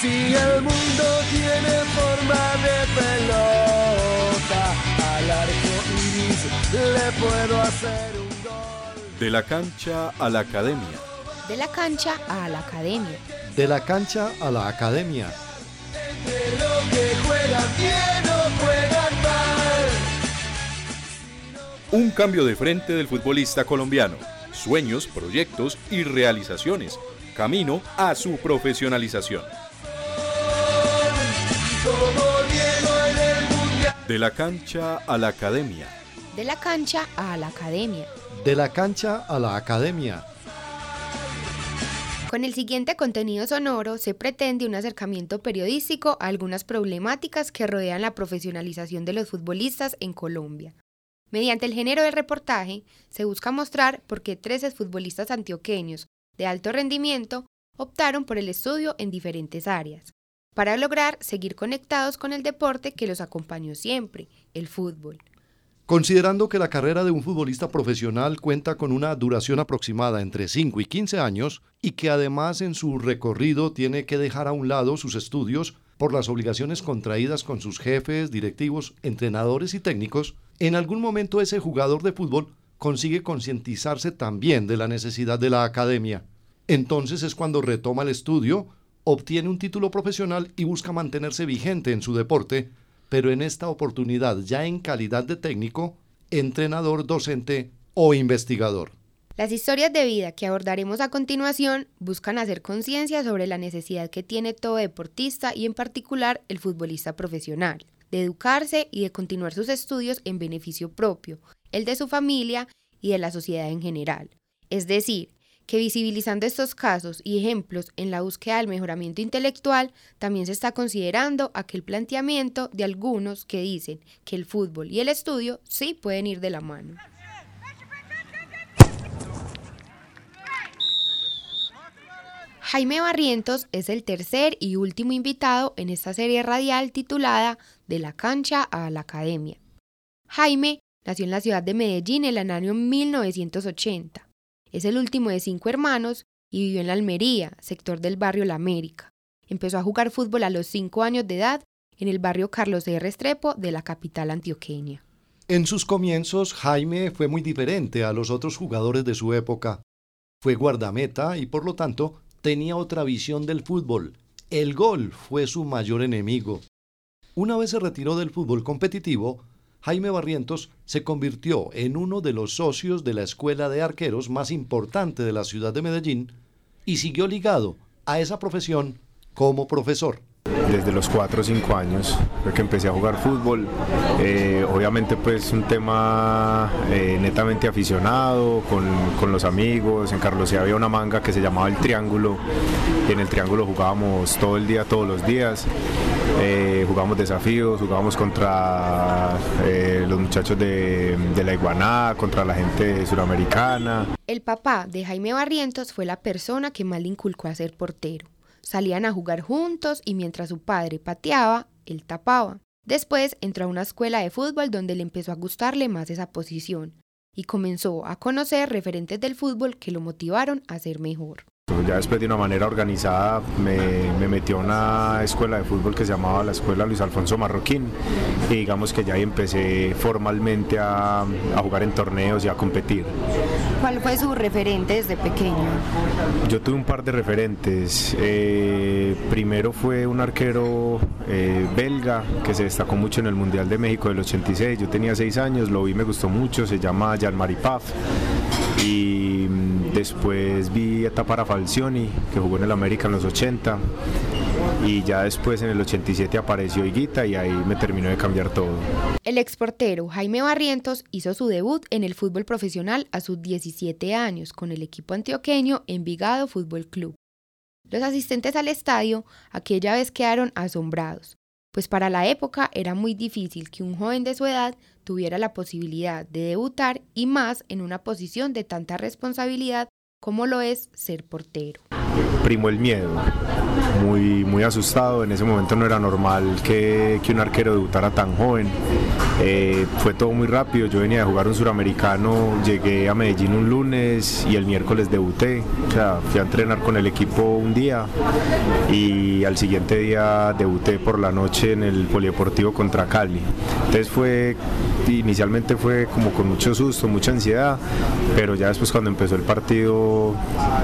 Si el mundo tiene forma de pelota, al arco iris le puedo hacer un gol. De la cancha a la academia. De la cancha a la academia. De la cancha a la academia. De lo que juegan bien o juegan mal. Un cambio de frente del futbolista colombiano. Sueños, proyectos y realizaciones. Camino a su profesionalización. De la cancha a la academia. De la cancha a la academia. De la cancha a la academia. Con el siguiente contenido sonoro se pretende un acercamiento periodístico a algunas problemáticas que rodean la profesionalización de los futbolistas en Colombia. Mediante el género del reportaje, se busca mostrar por qué 13 futbolistas antioqueños de alto rendimiento optaron por el estudio en diferentes áreas, para lograr seguir conectados con el deporte que los acompañó siempre, el fútbol. Considerando que la carrera de un futbolista profesional cuenta con una duración aproximada entre 5 y 15 años y que además en su recorrido tiene que dejar a un lado sus estudios por las obligaciones contraídas con sus jefes, directivos, entrenadores y técnicos, en algún momento ese jugador de fútbol consigue concientizarse también de la necesidad de la academia. Entonces es cuando retoma el estudio, obtiene un título profesional y busca mantenerse vigente en su deporte, pero en esta oportunidad ya en calidad de técnico, entrenador, docente o investigador. Las historias de vida que abordaremos a continuación buscan hacer conciencia sobre la necesidad que tiene todo deportista y en particular el futbolista profesional, de educarse y de continuar sus estudios en beneficio propio, el de su familia y de la sociedad en general. Es decir, que visibilizando estos casos y ejemplos en la búsqueda del mejoramiento intelectual, también se está considerando aquel planteamiento de algunos que dicen que el fútbol y el estudio sí pueden ir de la mano. Jaime Barrientos es el tercer y último invitado en esta serie radial titulada De la cancha a la academia. Jaime nació en la ciudad de Medellín en el año 1980. Es el último de cinco hermanos y vivió en la Almería, sector del barrio La América. Empezó a jugar fútbol a los cinco años de edad en el barrio Carlos de Restrepo de la capital antioqueña. En sus comienzos, Jaime fue muy diferente a los otros jugadores de su época. Fue guardameta y por lo tanto tenía otra visión del fútbol. El gol fue su mayor enemigo. Una vez se retiró del fútbol competitivo, Jaime Barrientos se convirtió en uno de los socios de la escuela de arqueros más importante de la ciudad de Medellín y siguió ligado a esa profesión como profesor desde los 4 o 5 años que empecé a jugar fútbol. Eh, obviamente pues un tema eh, netamente aficionado, con, con, los amigos. En Carlos había una manga que se llamaba El Triángulo. Y en el Triángulo jugábamos todo el día, todos los días. Eh, jugábamos desafíos, jugábamos contra los muchachos de, de la Iguaná, contra la gente suramericana. El papá de Jaime Barrientos fue la persona que más le inculcó a ser portero. Salían a jugar juntos y mientras su padre pateaba, él tapaba. Después entró a una escuela de fútbol donde le empezó a gustarle más esa posición y comenzó a conocer referentes del fútbol que lo motivaron a ser mejor. Ya después de una manera organizada me, me metió a una escuela de fútbol que se llamaba la Escuela Luis Alfonso Marroquín y digamos que ya ahí empecé formalmente a, a jugar en torneos y a competir. ¿Cuál fue su referente desde pequeño? Yo tuve un par de referentes. Eh, primero fue un arquero eh, belga que se destacó mucho en el Mundial de México del 86. Yo tenía seis años, lo vi, me gustó mucho, se llama Jean-Marie Paf. Y después vi a Tapara Falcioni, que jugó en el América en los 80. Y ya después en el 87 apareció Higuita y ahí me terminó de cambiar todo. El exportero Jaime Barrientos hizo su debut en el fútbol profesional a sus 17 años con el equipo antioqueño Envigado Fútbol Club. Los asistentes al estadio aquella vez quedaron asombrados, pues para la época era muy difícil que un joven de su edad tuviera la posibilidad de debutar y más en una posición de tanta responsabilidad como lo es ser portero. Primó el miedo. Muy, muy asustado, en ese momento no era normal que, que un arquero debutara tan joven. Eh, fue todo muy rápido, yo venía de jugar un suramericano, llegué a Medellín un lunes y el miércoles debuté, o sea, fui a entrenar con el equipo un día y al siguiente día debuté por la noche en el Polideportivo contra Cali. Entonces fue, inicialmente fue como con mucho susto, mucha ansiedad, pero ya después cuando empezó el partido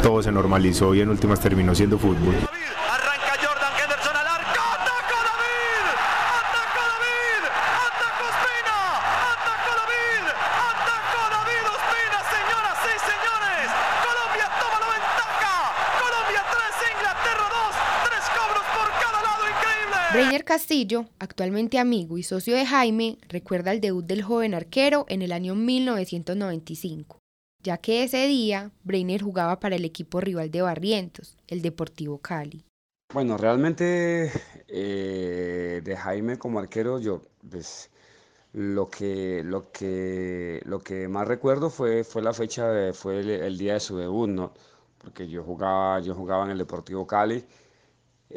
todo se normalizó y en últimas terminó siendo fútbol. Breiner Castillo, actualmente amigo y socio de Jaime, recuerda el debut del joven arquero en el año 1995, ya que ese día Breiner jugaba para el equipo rival de Barrientos, el Deportivo Cali. Bueno, realmente eh, de Jaime como arquero, yo pues, lo que más recuerdo fue la fecha fue el, día de su debut, ¿no? Porque yo jugaba yo jugaba en el Deportivo Cali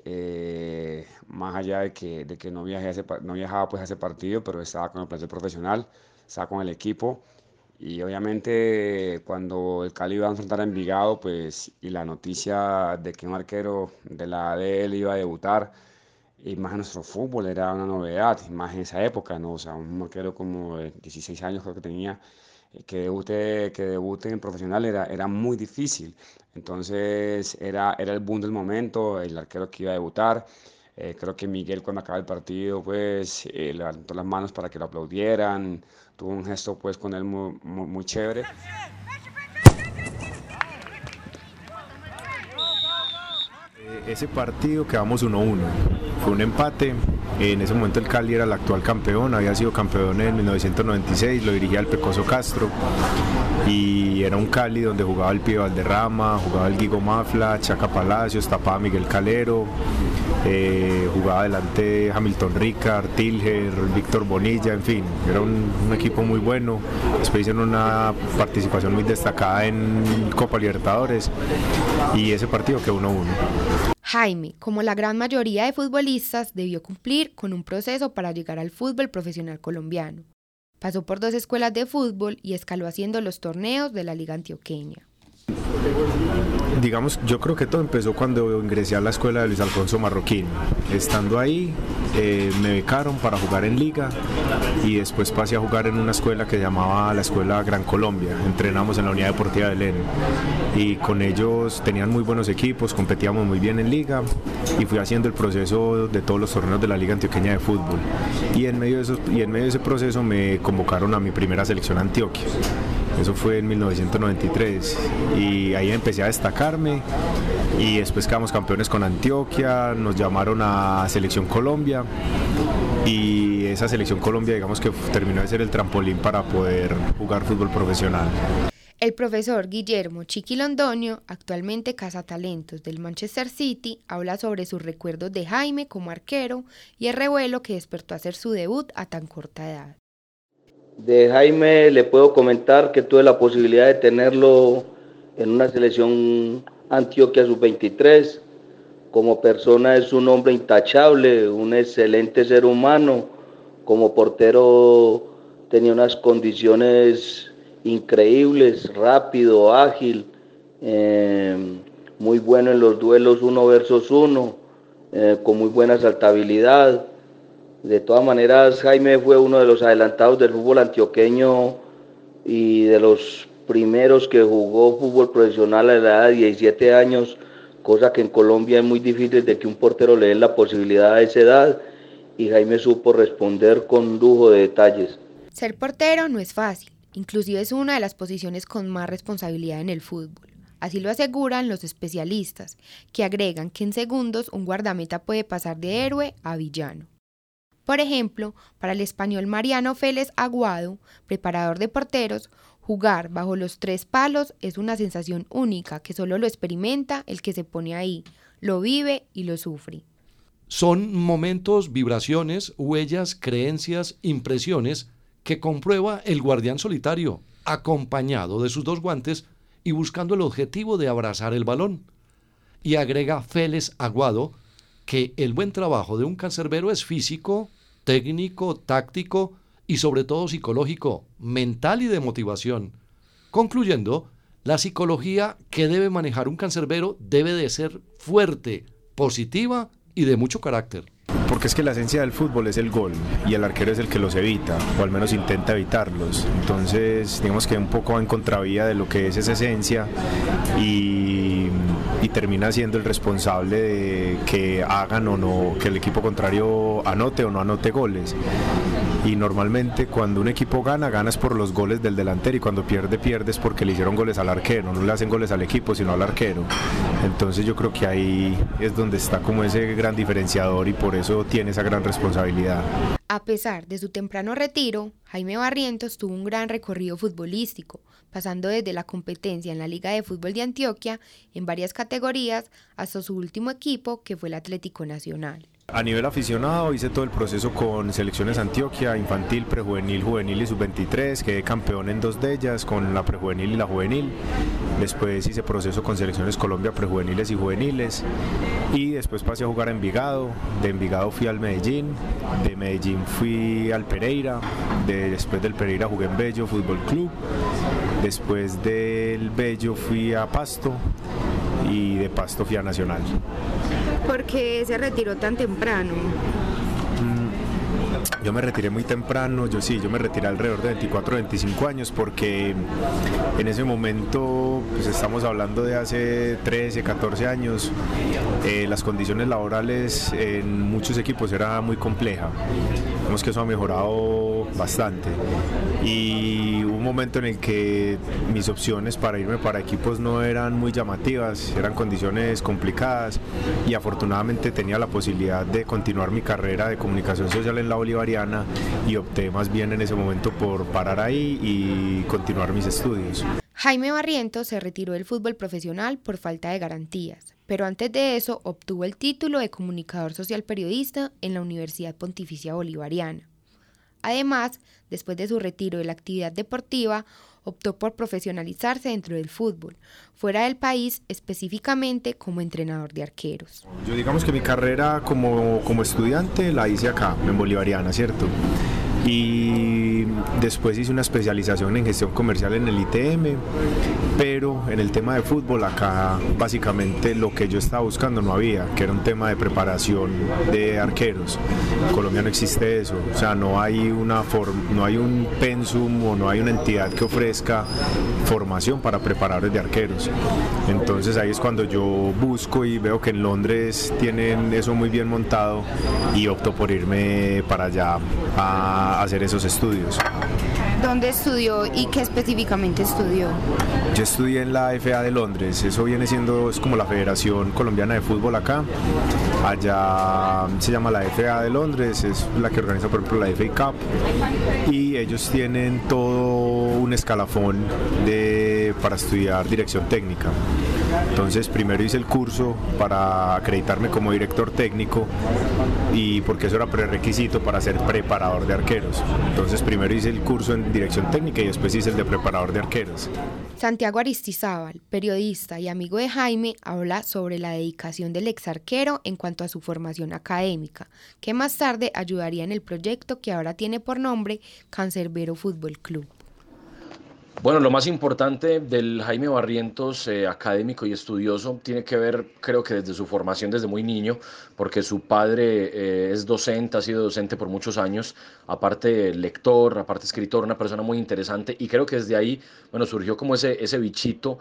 eh, más allá de que, de no, viajé no viajaba pues a ese partido, pero estaba con el plantel profesional, estaba con el equipo. Y obviamente cuando el Cali iba a enfrentar a Envigado, pues, y la noticia de que un arquero de la ADL iba a debutar, y más en nuestro fútbol era una novedad, más en esa época, ¿no? O sea, un arquero como de 16 años creo que tenía, eh, que debute, que debute en profesional era, era muy difícil. Entonces era, era el boom del momento, el arquero que iba a debutar. Eh, creo que Miguel cuando acaba el partido pues eh, levantó las manos para que lo aplaudieran, tuvo un gesto pues con él muy, muy chévere. ese partido quedamos 1-1. Fue un empate. En ese momento el Cali era el actual campeón, había sido campeón en 1996, lo dirigía el Pecoso Castro. Y era un Cali donde jugaba el Pío Valderrama, jugaba el Guigo Mafla, Chaca Palacios, tapaba Miguel Calero, eh, jugaba adelante Hamilton Ricard, Tilger, Víctor Bonilla, en fin, era un, un, equipo muy bueno. Después hicieron una participación muy destacada en Copa Libertadores y ese partido quedó 1-1. Jaime, como la gran mayoría de futbolistas, debió cumplir con un proceso para llegar al fútbol profesional colombiano. Pasó por dos escuelas de fútbol y escaló haciendo los torneos de la Liga Antioqueña. Digamos, yo creo que todo empezó cuando ingresé a la escuela de Luis Alfonso Marroquín. Estando ahí, eh, me becaron para jugar en liga y después pasé a jugar en una escuela que llamaba la Escuela Gran Colombia. Entrenamos en la Unidad Deportiva de Len y con ellos tenían muy buenos equipos, competíamos muy bien en liga y fui haciendo el proceso de todos los torneos de la Liga Antioqueña de Fútbol. Y en medio de, y en medio de ese proceso me convocaron a mi primera selección Antioquia. Eso fue en 1993 y ahí empecé a destacarme y después quedamos campeones con Antioquia, nos llamaron a Selección Colombia y esa Selección Colombia digamos que terminó de ser el trampolín para poder jugar fútbol profesional. El profesor Guillermo Chiqui Londoño, actualmente cazatalentos del Manchester City, habla sobre sus recuerdos de Jaime como arquero y el revuelo que despertó hacer su debut a tan corta edad. De Jaime le puedo comentar que tuve la posibilidad de tenerlo en una selección Antioquia sub-23. Como persona es un hombre intachable, un excelente ser humano. Como portero tenía unas condiciones increíbles, rápido, ágil, eh, muy bueno en los duelos uno versus uno, eh, con muy buena saltabilidad. De todas maneras, Jaime fue uno de los adelantados del fútbol antioqueño y de los primeros que jugó fútbol profesional a la edad de 17 años, cosa que en Colombia es muy difícil de que un portero le dé la posibilidad a esa edad y Jaime supo responder con lujo de detalles. Ser portero no es fácil, inclusive es una de las posiciones con más responsabilidad en el fútbol. Así lo aseguran los especialistas, que agregan que en segundos un guardameta puede pasar de héroe a villano. Por ejemplo, para el español Mariano Félez Aguado, preparador de porteros, jugar bajo los tres palos es una sensación única que solo lo experimenta el que se pone ahí, lo vive y lo sufre. Son momentos, vibraciones, huellas, creencias, impresiones que comprueba el guardián solitario, acompañado de sus dos guantes y buscando el objetivo de abrazar el balón. Y agrega Félix Aguado que el buen trabajo de un cancerbero es físico, técnico, táctico y sobre todo psicológico, mental y de motivación. Concluyendo, la psicología que debe manejar un cancerbero debe de ser fuerte, positiva y de mucho carácter. Porque es que la esencia del fútbol es el gol y el arquero es el que los evita, o al menos intenta evitarlos. Entonces, digamos que un poco va en contravía de lo que es esa esencia y, y termina siendo el responsable de que hagan o no, que el equipo contrario anote o no anote goles y normalmente cuando un equipo gana, ganas por los goles del delantero y cuando pierde, pierdes porque le hicieron goles al arquero, no le hacen goles al equipo, sino al arquero. Entonces yo creo que ahí es donde está como ese gran diferenciador y por eso tiene esa gran responsabilidad. A pesar de su temprano retiro, Jaime Barrientos tuvo un gran recorrido futbolístico, pasando desde la competencia en la Liga de Fútbol de Antioquia en varias categorías hasta su último equipo que fue el Atlético Nacional. A nivel aficionado hice todo el proceso con selecciones Antioquia, infantil, prejuvenil, juvenil y sub-23, quedé campeón en dos de ellas, con la prejuvenil y la juvenil. Después hice proceso con selecciones Colombia, prejuveniles y juveniles. Y después pasé a jugar a Envigado, de Envigado fui al Medellín, de Medellín fui al Pereira, después del Pereira jugué en Bello Fútbol Club, después del Bello fui a Pasto y de Pasto fui a Nacional. ¿Por qué se retiró tan temprano? Mm, yo me retiré muy temprano, yo sí, yo me retiré alrededor de 24 25 años porque en ese momento, pues estamos hablando de hace 13, 14 años, eh, las condiciones laborales en muchos equipos era muy compleja. Vemos que eso ha mejorado bastante. Y un momento en el que mis opciones para irme para equipos no eran muy llamativas, eran condiciones complicadas y afortunadamente tenía la posibilidad de continuar mi carrera de comunicación social en la Bolivariana y opté más bien en ese momento por parar ahí y continuar mis estudios. Jaime Barrientos se retiró del fútbol profesional por falta de garantías, pero antes de eso obtuvo el título de comunicador social periodista en la Universidad Pontificia Bolivariana. Además, después de su retiro de la actividad deportiva, optó por profesionalizarse dentro del fútbol, fuera del país específicamente como entrenador de arqueros. Yo digamos que mi carrera como, como estudiante la hice acá, en Bolivariana, ¿cierto? y después hice una especialización en gestión comercial en el ITM, pero en el tema de fútbol acá básicamente lo que yo estaba buscando no había, que era un tema de preparación de arqueros. En Colombia no existe eso, o sea, no hay una no hay un pensum o no hay una entidad que ofrezca formación para preparadores de arqueros. Entonces ahí es cuando yo busco y veo que en Londres tienen eso muy bien montado y opto por irme para allá a hacer esos estudios. ¿Dónde estudió y qué específicamente estudió? Yo estudié en la FA de Londres, eso viene siendo es como la Federación Colombiana de Fútbol acá. Allá se llama la FA de Londres, es la que organiza por ejemplo la FA Cup y ellos tienen todo un escalafón de, para estudiar dirección técnica. Entonces primero hice el curso para acreditarme como director técnico y porque eso era prerequisito para ser preparador de arqueros. Entonces primero hice el curso en dirección técnica y después hice el de preparador de arqueros. Santiago Aristizábal, periodista y amigo de Jaime, habla sobre la dedicación del ex arquero en cuanto a su formación académica, que más tarde ayudaría en el proyecto que ahora tiene por nombre Cancerbero Fútbol Club. Bueno, lo más importante del Jaime Barrientos, eh, académico y estudioso, tiene que ver, creo que desde su formación desde muy niño, porque su padre eh, es docente, ha sido docente por muchos años, aparte lector, aparte escritor, una persona muy interesante, y creo que desde ahí, bueno, surgió como ese, ese bichito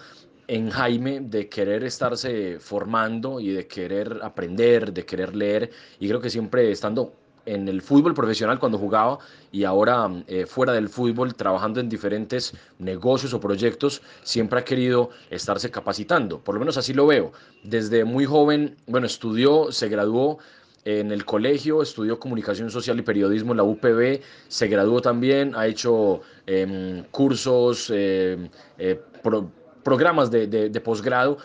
en Jaime de querer estarse formando y de querer aprender, de querer leer, y creo que siempre estando en el fútbol profesional cuando jugaba y ahora eh, fuera del fútbol trabajando en diferentes negocios o proyectos, siempre ha querido estarse capacitando, por lo menos así lo veo. Desde muy joven, bueno, estudió, se graduó en el colegio, estudió comunicación social y periodismo en la UPB, se graduó también, ha hecho em, cursos, em, eh, programas de, de posgrado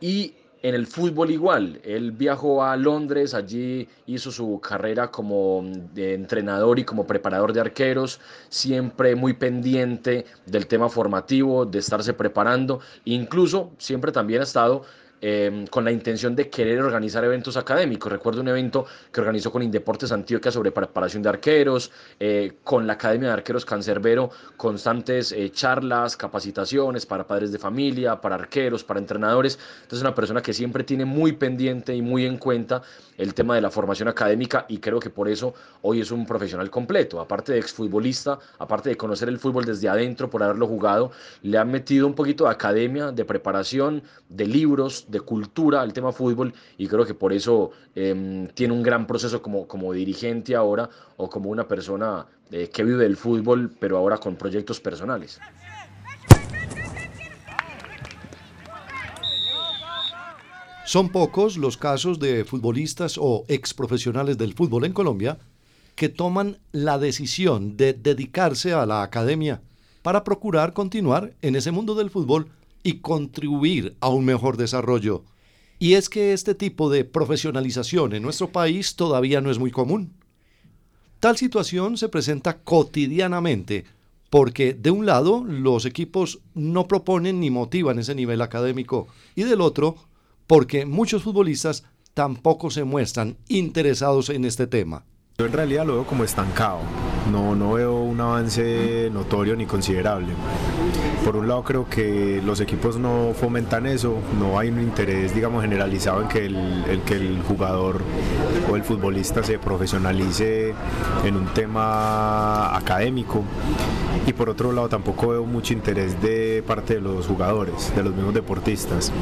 y en el fútbol igual, él viajó a Londres, allí hizo su carrera como entrenador y como preparador de arqueros, siempre muy pendiente del tema formativo, de estarse preparando, incluso siempre también ha estado em, con la intención de querer organizar eventos académicos. Recuerdo un evento que organizó con Indeportes Antioquia sobre preparación de arqueros, eh, con la Academia de Arqueros Cancerbero, constantes eh, charlas, capacitaciones para padres de familia, para arqueros, para entrenadores. Entonces, una persona que siempre tiene muy pendiente y muy en cuenta el tema de la formación académica y creo que por eso hoy es un profesional completo. Aparte de exfutbolista, aparte de conocer el fútbol desde adentro por haberlo jugado, le han metido un poquito de academia, de preparación, de libros, de cultura al tema fútbol y creo que por eso em, tiene un gran proceso como, como dirigente ahora o como una persona eh, que vive del fútbol pero ahora con proyectos personales. Son pocos los casos de futbolistas o exprofesionales del fútbol en Colombia que toman la decisión de dedicarse a la academia para procurar continuar en ese mundo del fútbol y contribuir a un mejor desarrollo. Y es que este tipo de profesionalización en nuestro país todavía no es muy común. Tal situación se presenta cotidianamente porque de un lado los equipos no proponen ni motivan ese nivel académico y del otro porque muchos futbolistas tampoco se muestran interesados en este tema. Yo en realidad lo veo como estancado, no, no veo un avance notorio ni considerable. Por un lado creo que los equipos no fomentan eso, no hay un interés digamos generalizado en que el, que el jugador o el futbolista se profesionalice en un tema académico y por otro lado tampoco veo mucho interés de parte de los jugadores, de los mismos deportistas.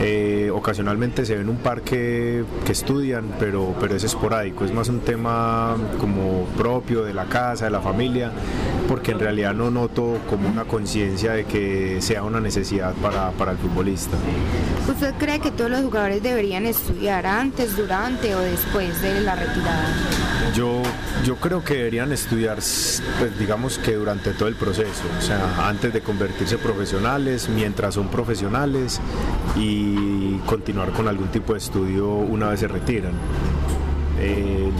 Eh, ocasionalmente se ven un par que, estudian, pero, pero es esporádico, es más un tema como propio de la casa, de la familia, porque en realidad no noto como una conciencia de que sea una necesidad para, para el futbolista. ¿Usted cree que todos los jugadores deberían estudiar antes, durante o después de la retirada? Yo, yo creo que deberían estudiar, pues digamos que durante todo el proceso, o sea, antes de convertirse profesionales, mientras son profesionales y continuar con algún tipo de estudio una vez se retiran. Eh,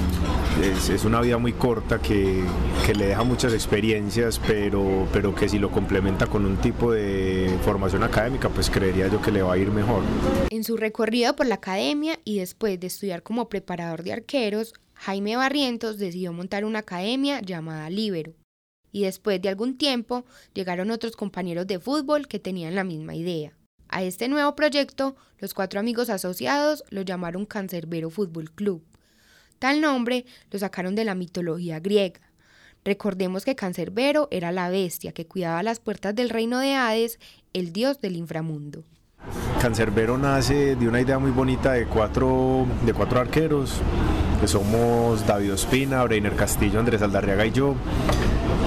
es, una vida muy corta que, que, le deja muchas experiencias, pero, pero que si lo complementa con un tipo de formación académica, pues creería yo que le va a ir mejor. En su recorrido por la academia y después de estudiar como preparador de arqueros, Jaime Barrientos decidió montar una academia llamada Libero. Y después de algún tiempo llegaron otros compañeros de fútbol que tenían la misma idea. A este nuevo proyecto, los cuatro amigos asociados lo llamaron Cancerbero Fútbol Club. Tal nombre lo sacaron de la mitología griega. Recordemos que Cancerbero era la bestia que cuidaba las puertas del reino de Hades, el dios del inframundo. Cancerbero nace de una idea muy bonita de cuatro, de cuatro arqueros, que somos David Ospina, Breiner Castillo, Andrés Aldarriaga y yo.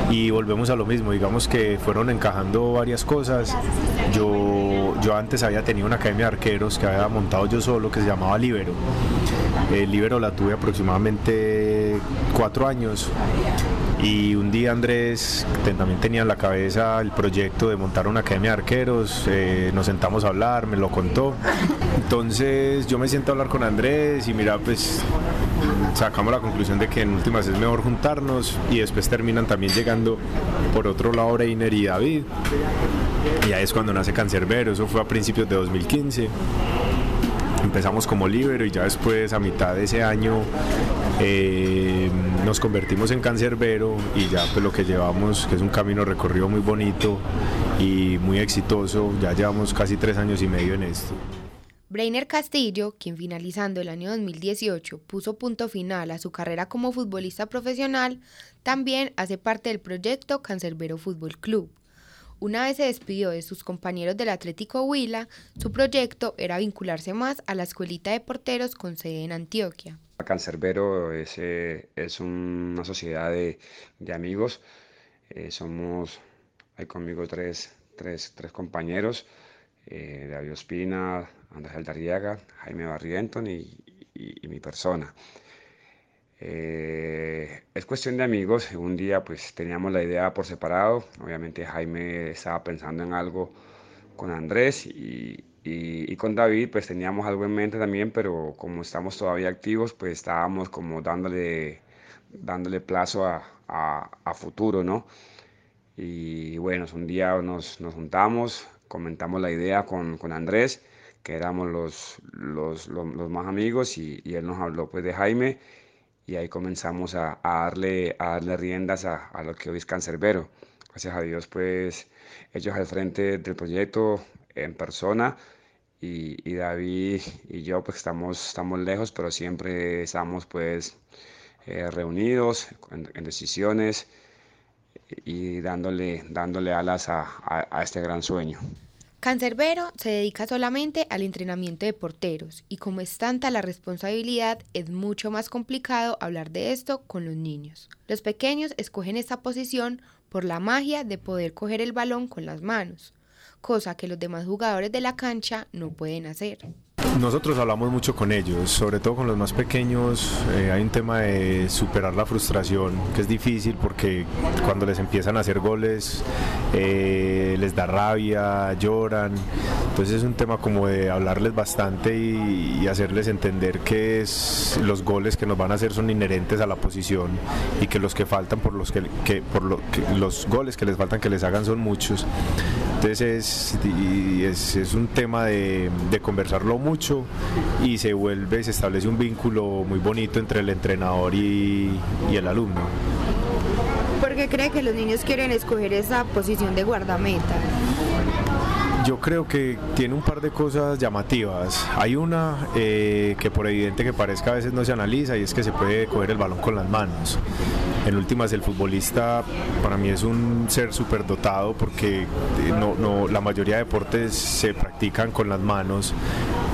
Y volvemos a lo mismo, digamos que fueron encajando varias cosas. Yo, yo antes había tenido una academia de arqueros que había montado yo solo, que se llamaba Libero. El Libero la tuve aproximadamente cuatro años y un día Andrés también tenía en la cabeza el proyecto de montar una academia de arqueros, eh, nos sentamos a hablar, me lo contó. Entonces yo me siento a hablar con Andrés y mira, pues sacamos la conclusión de que en últimas es mejor juntarnos y después terminan también llegando por otro lado Reiner y David. Y ahí es cuando nace Cancerbero, eso fue a principios de 2015 empezamos como libero y ya después a mitad de ese año eh, nos convertimos en cancerbero y ya pues lo que llevamos, que es un camino recorrido muy bonito y muy exitoso, ya llevamos casi tres años y medio en esto. Brainer Castillo, quien finalizando el año 2018 puso punto final a su carrera como futbolista profesional, también hace parte del proyecto Cancerbero Fútbol Club, una vez se despidió de sus compañeros del Atlético Huila, su proyecto era vincularse más a la escuelita de porteros con sede en Antioquia. Cancerbero es, eh, es una sociedad de, amigos. Eh, somos, hay conmigo tres, tres, tres compañeros, eh, David Ospina, Andrés Aldarriaga, Jaime Barrienton y mi persona. Eh, es cuestión de amigos. Un día pues teníamos la idea por separado. Obviamente Jaime estaba pensando en algo con Andrés y, con David pues teníamos algo en mente también, pero como estamos todavía activos pues estábamos como dándole, dándole plazo a, futuro, ¿no? Y bueno, un día nos, juntamos, comentamos la idea con, con Andrés que éramos los, los, los, más amigos y, y, él nos habló pues de Jaime y ahí comenzamos a, a darle, a darle riendas a, a, lo que hoy es Cancerbero. Gracias a Dios pues ellos al frente del proyecto en persona y, y, David y yo pues estamos, estamos lejos pero siempre estamos pues eh, reunidos en, en, decisiones y dándole, dándole alas a, a, este gran sueño. Cancerbero se dedica solamente al entrenamiento de porteros y como es tanta la responsabilidad, es mucho más complicado hablar de esto con los niños. Los pequeños escogen esta posición por la magia de poder coger el balón con las manos, cosa que los demás jugadores de la cancha no pueden hacer. Nosotros hablamos mucho con ellos, sobre todo con los más pequeños. Eh, hay un tema de superar la frustración, que es difícil porque cuando les empiezan a hacer goles eh, les da rabia, lloran. Entonces es un tema como de hablarles bastante y, hacerles entender que los goles que nos van a hacer son inherentes a la posición y que los que faltan por los que, por que los goles que les faltan que les hagan son muchos. Entonces es, es, es un tema de, de conversarlo mucho y se vuelve, se establece un vínculo muy bonito entre el entrenador y, y el alumno. ¿Por qué cree que los niños quieren escoger esa posición de guardameta? Yo creo que tiene un par de cosas llamativas. Hay una eh, que por evidente que parezca a veces no se analiza y es que se puede coger el balón con las manos. En últimas el futbolista para mí es un ser súper dotado porque no, no, la mayoría de deportes se practican con las manos.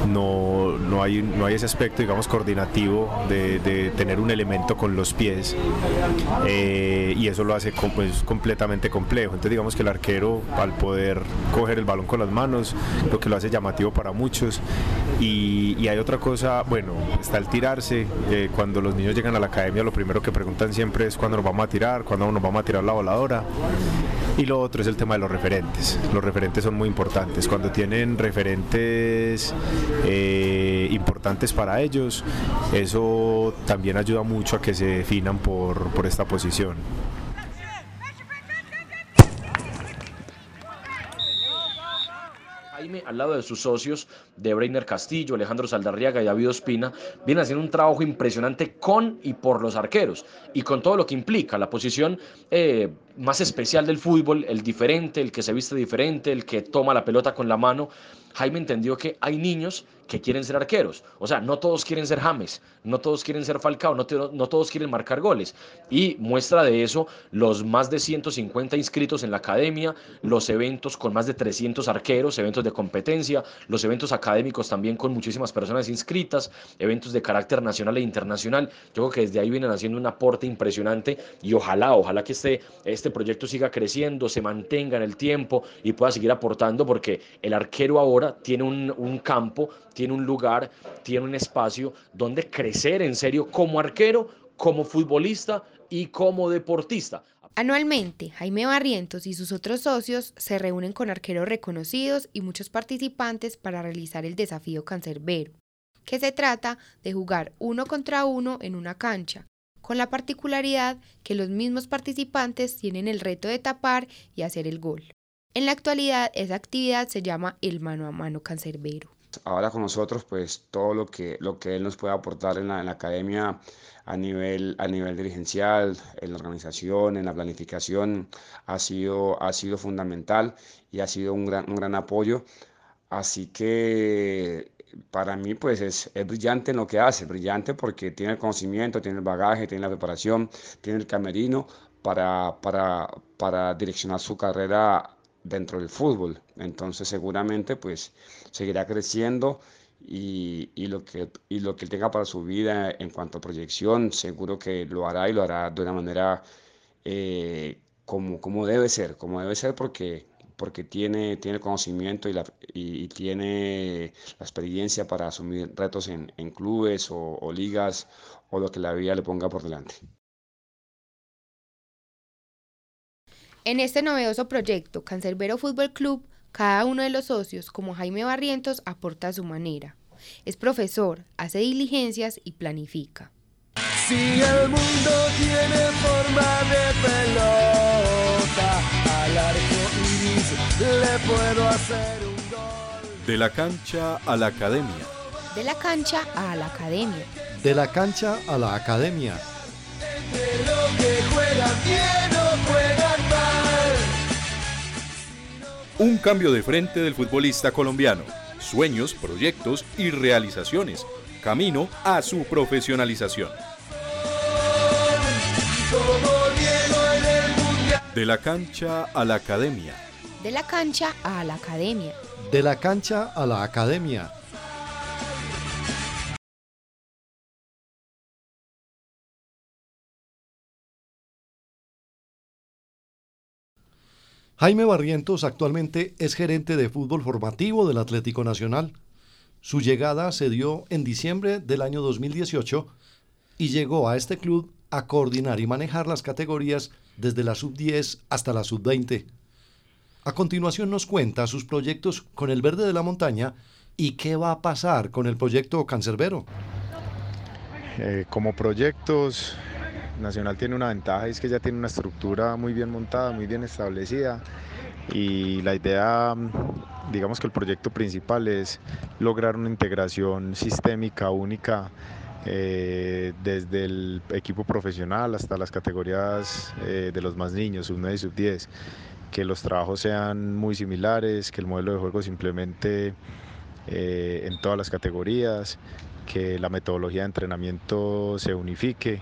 No, no, hay, no hay ese aspecto, digamos, coordinativo de, tener un elemento con los pies eh, y eso lo hace pues, completamente complejo. Entonces digamos que el arquero al poder coger el balón con las manos, lo que lo hace llamativo para muchos. Y, y hay otra cosa, bueno, está el tirarse. Eh, cuando los niños llegan a la academia, lo primero que preguntan siempre es cuándo nos vamos a tirar, cuándo nos vamos a tirar la voladora. Y lo otro es el tema de los referentes. Los referentes son muy importantes. Cuando tienen referentes eh, importantes para ellos, eso también ayuda mucho a que se definan por, por esta posición. Al lado de sus socios, de Breiner Castillo, Alejandro Saldarriaga y David Ospina, viene haciendo un trabajo impresionante con y por los arqueros y con todo lo que implica la posición eh, más especial del fútbol, el diferente, el que se viste diferente, el que toma la pelota con la mano. Jaime entendió que hay niños que quieren ser arqueros. O sea, no todos quieren ser James, no todos quieren ser Falcao, no, no, todos quieren marcar goles. Y muestra de eso los más de 150 inscritos en la academia, los eventos con más de 300 arqueros, eventos de competencia, los eventos académicos también con muchísimas personas inscritas, eventos de carácter nacional e internacional. Yo creo que desde ahí vienen haciendo un aporte impresionante y ojalá, ojalá que este, este proyecto siga creciendo, se mantenga en el tiempo y pueda seguir aportando porque el arquero ahora tiene un, un campo tiene un lugar, tiene un espacio donde crecer en serio como arquero, como futbolista y como deportista. Anualmente, Jaime Barrientos y sus otros socios se reúnen con arqueros reconocidos y muchos participantes para realizar el desafío cancerbero, que se trata de jugar uno contra uno en una cancha, con la particularidad que los mismos participantes tienen el reto de tapar y hacer el gol. En la actualidad, esa actividad se llama el mano a mano cancerbero ahora con nosotros, pues todo lo que, lo que él nos puede aportar en la, academia a nivel, a nivel dirigencial, en la organización, en la planificación, ha sido, ha sido fundamental y ha sido un gran, un gran apoyo. Así que para mí pues es, es, brillante en lo que hace, brillante porque tiene el conocimiento, tiene el bagaje, tiene la preparación, tiene el camerino para, para, para direccionar su carrera dentro del fútbol. Entonces seguramente pues seguirá creciendo y, y, lo que, y lo que tenga para su vida en cuanto a proyección, seguro que lo hará y lo hará de una manera eh, como, como debe ser, como debe ser porque, porque tiene, tiene conocimiento y, la, y, y tiene la experiencia para asumir retos en, en clubes o, o ligas o lo que la vida le ponga por delante. En este novedoso proyecto, Cancerbero Fútbol Club, cada uno de los socios, como Jaime Barrientos, aporta a su manera. Es profesor, hace diligencias y planifica. Si el mundo tiene forma de pelota, al le puedo hacer un gol. De la cancha a la academia. De la cancha a la academia. De la cancha a la academia. De lo que juegan bien o juegan mal. Un cambio de frente del futbolista colombiano. Sueños, proyectos y realizaciones. Camino a su profesionalización. De la cancha a la academia. De la cancha a la academia. De la cancha a la academia. Jaime Barrientos actualmente es gerente de fútbol formativo del Atlético Nacional. Su llegada se dio en diciembre del año 2018 y llegó a este club a coordinar y manejar las categorías desde la sub-10 hasta la sub-20. A continuación nos cuenta sus proyectos con el verde de la montaña y qué va a pasar con el proyecto Cancerbero. Eh, como proyectos, Nacional tiene una ventaja, es que ya tiene una estructura muy bien montada, muy bien establecida y la idea, digamos que el proyecto principal es lograr una integración sistémica única eh, desde el equipo profesional hasta las categorías eh, de los más niños, sub 9 y sub 10, que los trabajos sean muy similares, que el modelo de juego se implemente eh, en todas las categorías, que la metodología de entrenamiento se unifique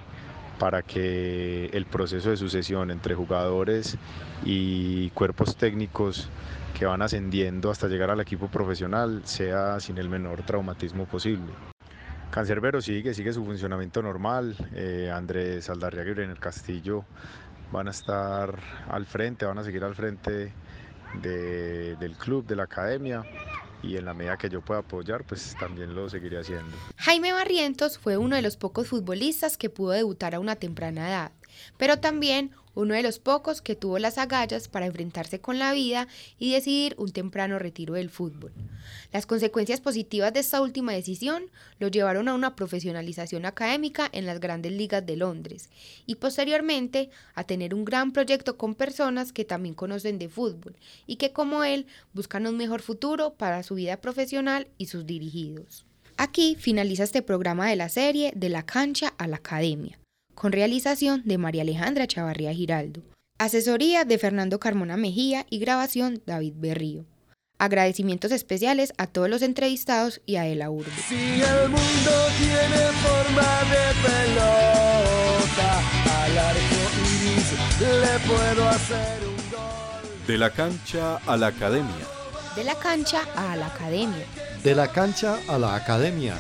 para que el proceso de sucesión entre jugadores y cuerpos técnicos que van ascendiendo hasta llegar al equipo profesional sea sin el menor traumatismo posible. Cancerbero sigue, sigue su funcionamiento normal. Eh, Andrés Aldarriaga y el Castillo van a estar al frente, van a seguir al frente de- del club, de la academia y en la medida que yo pueda apoyar, pues también lo seguiré haciendo. Jaime Barrientos fue uno de los pocos futbolistas que pudo debutar a una temprana edad, pero también uno de los pocos que tuvo las agallas para enfrentarse con la vida y decidir un temprano retiro del fútbol. Las consecuencias positivas de esta última decisión lo llevaron a una profesionalización académica en las grandes ligas de Londres y posteriormente a tener un gran proyecto con personas que también conocen de fútbol y que como él buscan un mejor futuro para su vida profesional y sus dirigidos. Aquí finaliza este programa de la serie De la cancha a la academia, con realización de María Alejandra Chavarría Giraldo, asesoría de Fernando Carmona Mejía y grabación David Berrío. Agradecimientos especiales a todos los entrevistados y a Ela Urbe. Si el mundo tiene forma de pelota, al arco iris le puedo hacer un gol. De la cancha a la academia. De la cancha a la academia. De la cancha a la academia.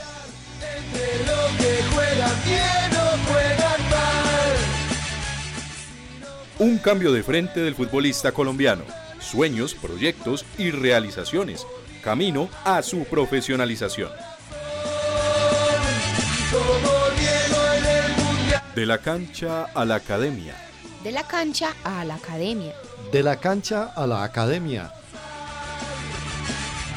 De lo que juegan bien Un cambio de frente del futbolista colombiano. Sueños, proyectos y realizaciones. Camino a su profesionalización. De la cancha a la academia. De la cancha a la academia. De la cancha a la academia.